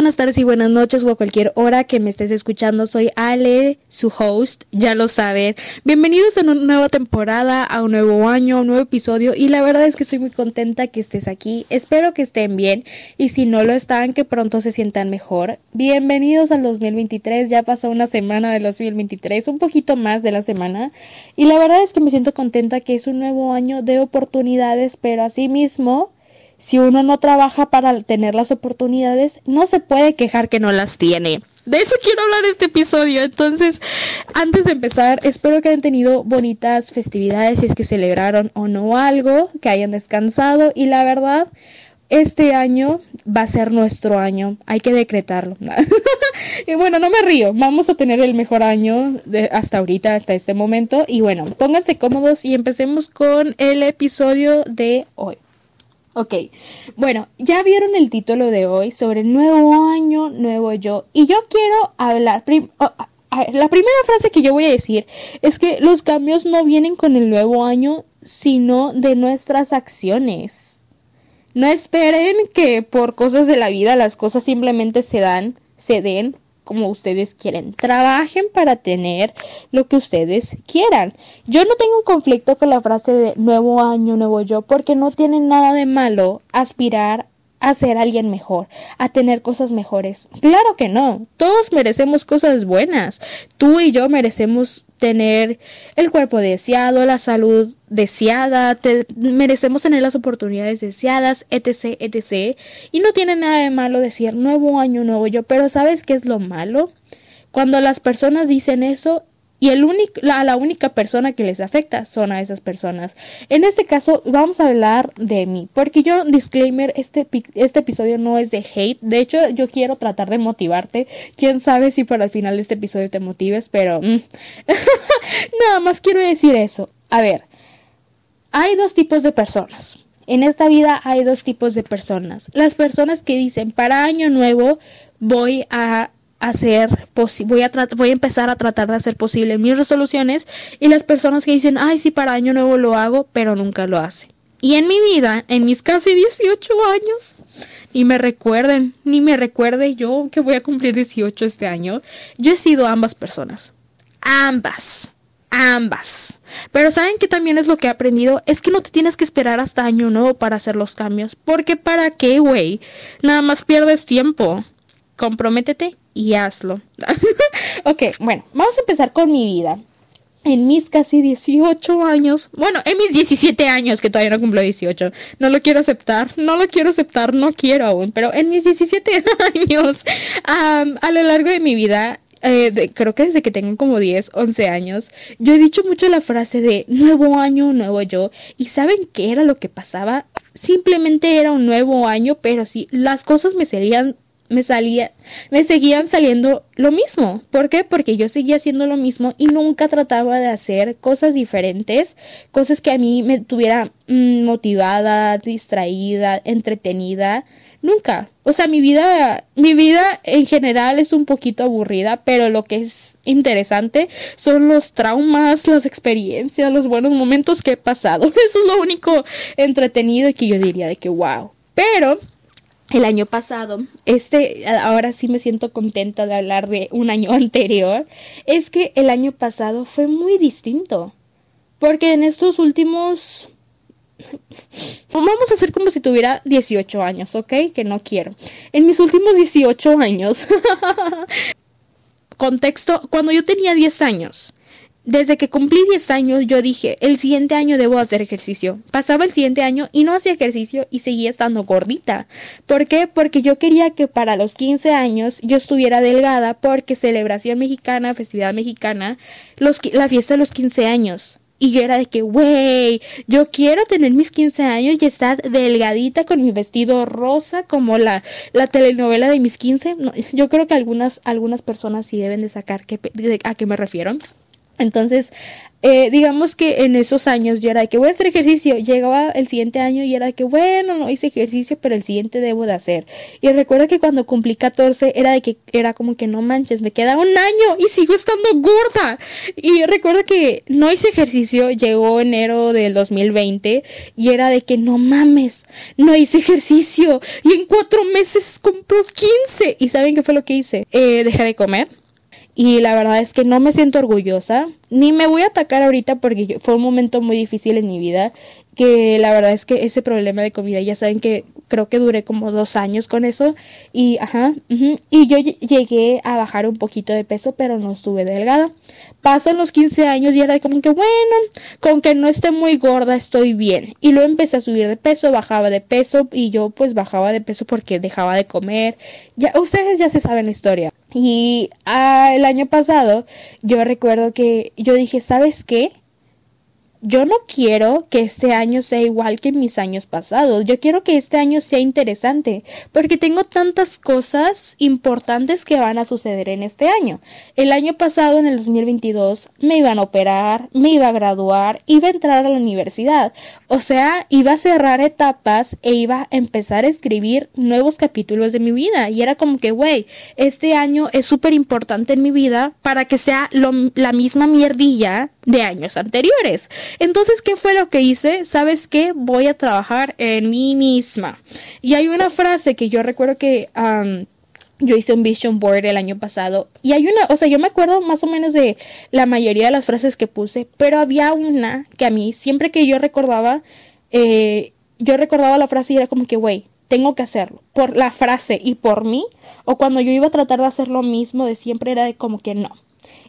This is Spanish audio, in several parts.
buenas tardes y buenas noches o a cualquier hora que me estés escuchando. Soy Ale, su host, ya lo saben. Bienvenidos a una nueva temporada, a un nuevo año, a un nuevo episodio y la verdad es que estoy muy contenta que estés aquí. Espero que estén bien y si no lo están, que pronto se sientan mejor. Bienvenidos al 2023, ya pasó una semana del 2023, un poquito más de la semana y la verdad es que me siento contenta que es un nuevo año de oportunidades, pero así mismo si uno no trabaja para tener las oportunidades, no se puede quejar que no las tiene. De eso quiero hablar este episodio. Entonces, antes de empezar, espero que hayan tenido bonitas festividades, si es que celebraron o no algo, que hayan descansado y la verdad, este año va a ser nuestro año. Hay que decretarlo. y bueno, no me río. Vamos a tener el mejor año de hasta ahorita, hasta este momento. Y bueno, pónganse cómodos y empecemos con el episodio de hoy. Ok, bueno, ya vieron el título de hoy sobre nuevo año, nuevo yo. Y yo quiero hablar, la primera frase que yo voy a decir es que los cambios no vienen con el nuevo año, sino de nuestras acciones. No esperen que por cosas de la vida las cosas simplemente se dan, se den como ustedes quieren. Trabajen para tener lo que ustedes quieran. Yo no tengo un conflicto con la frase de nuevo año, nuevo yo, porque no tiene nada de malo aspirar a ser alguien mejor, a tener cosas mejores. Claro que no, todos merecemos cosas buenas. Tú y yo merecemos tener el cuerpo deseado, la salud deseada, merecemos tener las oportunidades deseadas, etc, etc. Y no tiene nada de malo decir nuevo año, nuevo yo, pero ¿sabes qué es lo malo? Cuando las personas dicen eso, y el único, la, la, única persona que les afecta son a esas personas. En este caso vamos a hablar de mí, porque yo, disclaimer, este, este episodio no es de hate, de hecho yo quiero tratar de motivarte, quién sabe si para el final de este episodio te motives, pero mm, nada más quiero decir eso. A ver, hay dos tipos de personas. En esta vida hay dos tipos de personas. Las personas que dicen, para año nuevo voy a hacer voy a voy a empezar a tratar de hacer posible mis resoluciones y las personas que dicen ay sí para año nuevo lo hago pero nunca lo hace y en mi vida en mis casi 18 años ni me recuerden ni me recuerde yo que voy a cumplir 18 este año yo he sido ambas personas ambas ambas. Pero saben que también es lo que he aprendido, es que no te tienes que esperar hasta año nuevo para hacer los cambios, porque para qué, güey, nada más pierdes tiempo. Comprométete y hazlo. ok, bueno, vamos a empezar con mi vida. En mis casi 18 años, bueno, en mis 17 años, que todavía no cumplo 18, no lo quiero aceptar, no lo quiero aceptar, no quiero aún, pero en mis 17 años, a lo largo de mi vida, eh, creo que desde que tengo como 10, 11 años, yo he dicho mucho la frase de nuevo año, nuevo yo. ¿Y saben qué era lo que pasaba? Simplemente era un nuevo año, pero sí, las cosas me serían me salía, me seguían saliendo lo mismo. ¿Por qué? Porque yo seguía haciendo lo mismo y nunca trataba de hacer cosas diferentes, cosas que a mí me tuviera mm, motivada, distraída, entretenida. Nunca. O sea, mi vida, mi vida en general es un poquito aburrida, pero lo que es interesante son los traumas, las experiencias, los buenos momentos que he pasado. Eso es lo único entretenido que yo diría de que wow. Pero el año pasado, este, ahora sí me siento contenta de hablar de un año anterior, es que el año pasado fue muy distinto. Porque en estos últimos... Vamos a hacer como si tuviera 18 años, ¿ok? Que no quiero. En mis últimos 18 años... Contexto, cuando yo tenía 10 años, desde que cumplí 10 años yo dije, el siguiente año debo hacer ejercicio. Pasaba el siguiente año y no hacía ejercicio y seguía estando gordita. ¿Por qué? Porque yo quería que para los 15 años yo estuviera delgada porque celebración mexicana, festividad mexicana, la fiesta de los 15 años. Y yo era de que, wey, yo quiero tener mis 15 años y estar delgadita con mi vestido rosa como la, la telenovela de mis 15. yo creo que algunas, algunas personas sí deben de sacar que, a qué me refiero. Entonces, eh, digamos que en esos años yo era de que voy a hacer ejercicio, llegaba el siguiente año y era de que bueno, no hice ejercicio, pero el siguiente debo de hacer. Y recuerdo que cuando cumplí 14 era de que era como que no manches, me queda un año y sigo estando gorda. Y recuerdo que no hice ejercicio, llegó enero del 2020 y era de que no mames, no hice ejercicio y en cuatro meses compró 15. ¿Y saben qué fue lo que hice? Eh, dejé de comer y la verdad es que no me siento orgullosa, ni me voy a atacar ahorita porque fue un momento muy difícil en mi vida, que la verdad es que ese problema de comida, ya saben que creo que duré como dos años con eso y ajá, y yo llegué a bajar un poquito de peso, pero no estuve delgada. Pasan los 15 años y era como que bueno, con que no esté muy gorda estoy bien. Y luego empecé a subir de peso, bajaba de peso y yo pues bajaba de peso porque dejaba de comer. Ya ustedes ya se saben la historia. Y ah, el año pasado yo recuerdo que yo dije, ¿sabes qué? Yo no quiero que este año sea igual que mis años pasados. Yo quiero que este año sea interesante porque tengo tantas cosas importantes que van a suceder en este año. El año pasado, en el 2022, me iban a operar, me iba a graduar, iba a entrar a la universidad. O sea, iba a cerrar etapas e iba a empezar a escribir nuevos capítulos de mi vida. Y era como que, güey, este año es súper importante en mi vida para que sea la misma mierdilla de años anteriores. Entonces, ¿qué fue lo que hice? ¿Sabes qué? Voy a trabajar en mí misma. Y hay una frase que yo recuerdo que... yo hice un vision board el año pasado y hay una, o sea, yo me acuerdo más o menos de la mayoría de las frases que puse, pero había una que a mí, siempre que yo recordaba, eh, yo recordaba la frase y era como que, güey, tengo que hacerlo, por la frase y por mí, o cuando yo iba a tratar de hacer lo mismo de siempre era de como que no,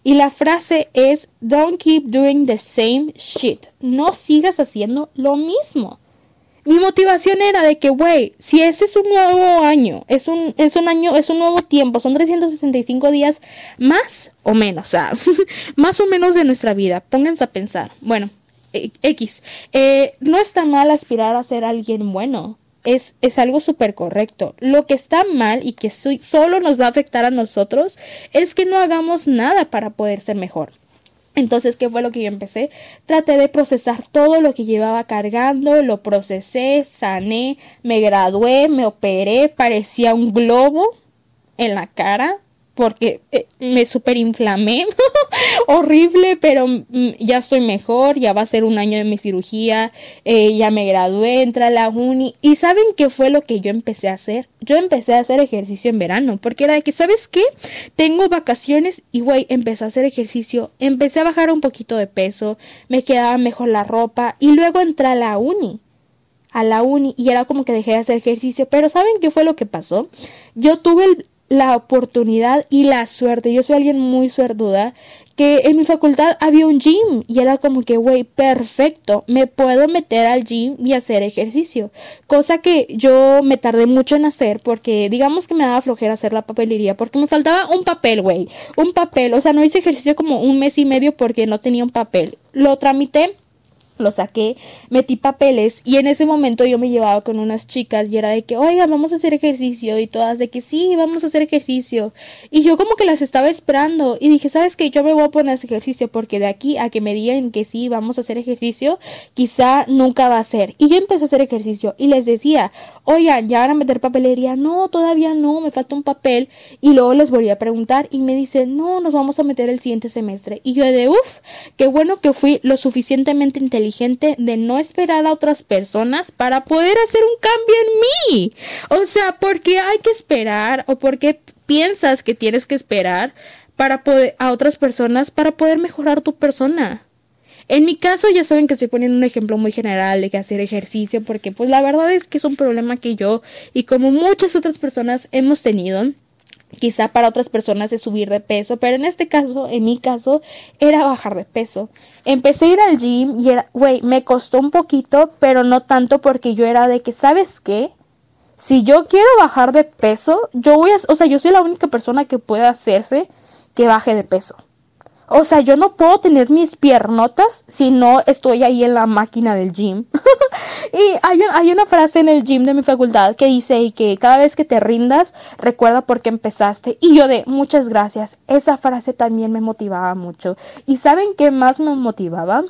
y la frase es Don't keep doing the same shit. No sigas haciendo lo mismo. Mi motivación era de que, güey, si ese es un nuevo año, es un, es un año, es un nuevo tiempo, son 365 días más o menos, más o menos de nuestra vida. Pónganse a pensar. Bueno, e, X. Eh, no está mal aspirar a ser alguien bueno es, es algo súper correcto. Lo que está mal y que solo nos va a afectar a nosotros es que no hagamos nada para poder ser mejor. Entonces, ¿qué fue lo que yo empecé? Traté de procesar todo lo que llevaba cargando, lo procesé, sané, me gradué, me operé, parecía un globo en la cara, porque eh, me superinflamé, horrible, pero mm, ya estoy mejor, ya va a ser un año de mi cirugía, eh, ya me gradué, entré a la uni y ¿saben qué fue lo que yo empecé a hacer? Yo empecé a hacer ejercicio en verano, porque era de que, ¿sabes qué? Tengo vacaciones y güey, empecé a hacer ejercicio, empecé a bajar un poquito de peso, me quedaba mejor la ropa y luego entré a la uni a la uni y era como que dejé de hacer ejercicio, pero ¿saben qué fue lo que pasó? Yo tuve el, la oportunidad y la suerte. Yo soy alguien muy suertuda que en mi facultad había un gym y era como que, güey, perfecto, me puedo meter al gym y hacer ejercicio. Cosa que yo me tardé mucho en hacer porque digamos que me daba flojera hacer la papelería porque me faltaba un papel, güey, un papel. O sea, no hice ejercicio como un mes y medio porque no tenía un papel. Lo tramité lo saqué, metí papeles y en ese momento yo me llevaba con unas chicas y era de que, oiga, vamos a hacer ejercicio y todas de que sí, vamos a hacer ejercicio. Y yo como que las estaba esperando y dije, ¿sabes qué? Yo me voy a poner a hacer ejercicio porque de aquí a que me digan que sí, vamos a hacer ejercicio, quizá nunca va a ser. Y yo empecé a hacer ejercicio y les decía, oigan, ya van a meter papelería. No, todavía no, me falta un papel. Y luego les volví a preguntar y me dicen, no, nos vamos a meter el siguiente semestre. Y yo de, uff, qué bueno que fui lo suficientemente inteligente de no esperar a otras personas para poder hacer un cambio en mí. O sea, porque hay que esperar o porque piensas que tienes que esperar para a otras personas para poder mejorar tu persona. En mi caso ya saben que estoy poniendo un ejemplo muy general de que hacer ejercicio porque pues la verdad es que es un problema que yo y como muchas otras personas hemos tenido Quizá para otras personas es subir de peso, pero en este caso, en mi caso, era bajar de peso. Empecé a ir al gym y era, güey, me costó un poquito, pero no tanto porque yo era de que, ¿sabes qué? Si yo quiero bajar de peso, yo voy a, o sea, yo soy la única persona que puede hacerse que baje de peso. O sea, yo no puedo tener mis piernotas si no estoy ahí en la máquina del gym. y hay, una frase en el gym de mi facultad que dice que cada vez que te rindas, recuerda por qué empezaste. Y yo de muchas gracias. Esa frase también me motivaba mucho. ¿Y saben qué más me motivaba?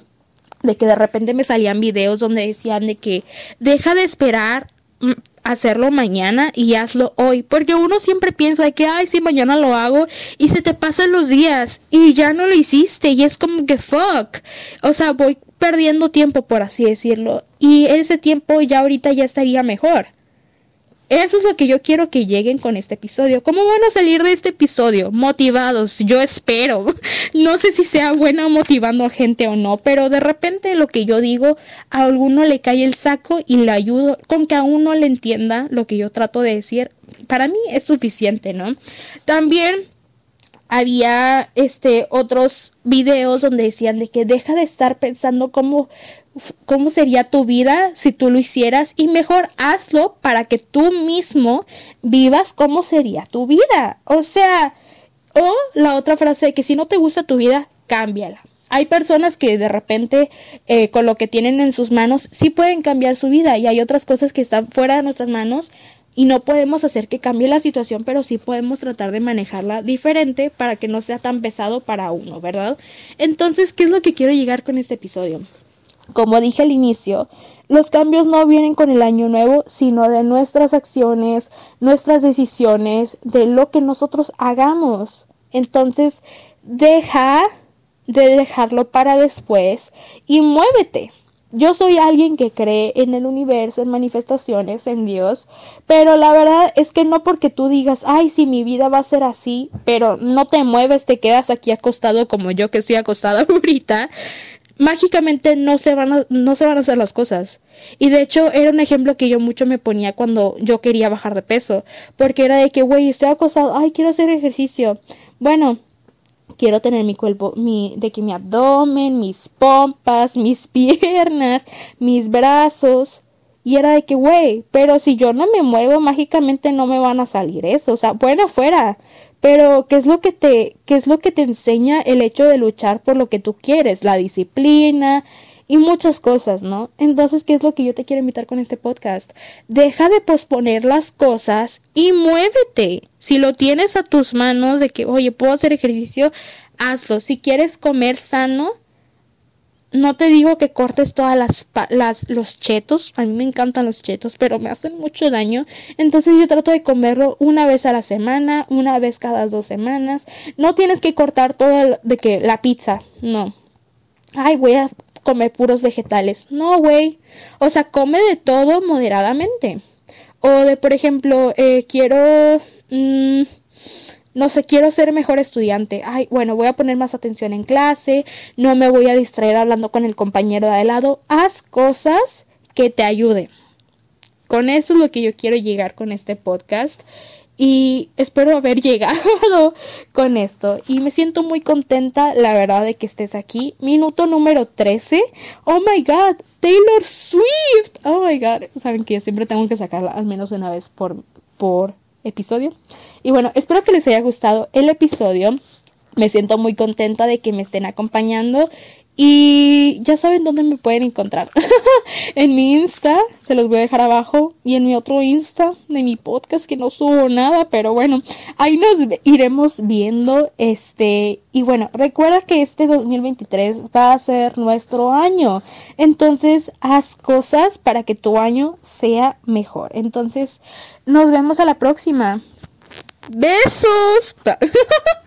De que de repente me salían videos donde decían de que deja de esperar mm, hacerlo mañana y hazlo hoy. Porque uno siempre piensa de que, ay, sí, mañana lo hago y se te pasan los días y ya no lo hiciste y es como que fuck. O sea, voy perdiendo tiempo, por así decirlo. Y ese tiempo ya ahorita ya estaría mejor. Eso es lo que yo quiero que lleguen con este episodio. ¿Cómo van a salir de este episodio? Motivados, yo espero. No sé si sea bueno motivando a gente o no, pero de repente lo que yo digo, a alguno le cae el saco y le ayudo con que a uno le entienda lo que yo trato de decir. Para mí es suficiente, ¿no? También había este otros videos donde decían de que deja de estar pensando cómo cómo sería tu vida si tú lo hicieras y mejor hazlo para que tú mismo vivas cómo sería tu vida. O sea, o la otra frase de que si no te gusta tu vida, cámbiala. Hay personas que de repente eh, con lo que tienen en sus manos sí pueden cambiar su vida y hay otras cosas que están fuera de nuestras manos y no podemos hacer que cambie la situación, pero sí podemos tratar de manejarla diferente para que no sea tan pesado para uno, ¿verdad? Entonces, ¿qué es lo que quiero llegar con este episodio? Como dije al inicio, los cambios no vienen con el año nuevo, sino de nuestras acciones, nuestras decisiones, de lo que nosotros hagamos. Entonces, deja de dejarlo para después y muévete. Yo soy alguien que cree en el universo, en manifestaciones, en Dios, pero la verdad es que no porque tú digas, ay, sí, mi vida va a ser así, pero no te mueves, te quedas aquí acostado como yo que estoy acostada ahorita, mágicamente no se van a, no se van a hacer las cosas. Y de hecho era un ejemplo que yo mucho me ponía cuando yo quería bajar de peso, porque era de que, güey, estoy acostado, ay, quiero hacer ejercicio. Bueno, quiero tener mi cuerpo, mi, de que mi abdomen, mis pompas, mis piernas, mis brazos. Y era de que, güey, pero si yo no me muevo, mágicamente no me van a salir eso. O sea, bueno, fuera. Pero, ¿qué es lo que te, qué es lo que te enseña el hecho de luchar por lo que tú quieres? La disciplina y muchas cosas, ¿no? Entonces, ¿qué es lo que yo te quiero invitar con este podcast? Deja de posponer las cosas y muévete. Si lo tienes a tus manos de que, oye, puedo hacer ejercicio, hazlo. Si quieres comer sano, no te digo que cortes todas las, las, los chetos, a mí me encantan los chetos, pero me hacen mucho daño, entonces yo trato de comerlo una vez a la semana, una vez cada dos semanas, no tienes que cortar todo de que la pizza, no, ay voy a comer puros vegetales, no güey, o sea come de todo moderadamente, o de por ejemplo eh, quiero mmm, no sé, quiero ser mejor estudiante. Ay, bueno, voy a poner más atención en clase, no me voy a distraer hablando con el compañero de al lado. Haz cosas que te ayuden. Con eso es lo que yo quiero llegar con este podcast. Y espero haber llegado con esto. Y me siento muy contenta, la verdad, de que estés aquí. Minuto número 13. Oh my god, Taylor Swift. Oh my god. Saben que yo siempre tengo que sacarla al menos una vez por, por episodio. Y bueno, espero que les haya gustado el episodio. Me siento muy contenta de que me estén acompañando y ya saben dónde me pueden encontrar. en mi Insta, se los voy a dejar abajo. Y en mi otro Insta de mi podcast que no subo nada. Pero bueno, ahí nos iremos viendo. Este. Y bueno, recuerda que este 2023 va a ser nuestro año. Entonces, haz cosas para que tu año sea mejor. Entonces, nos vemos a la próxima. Besos.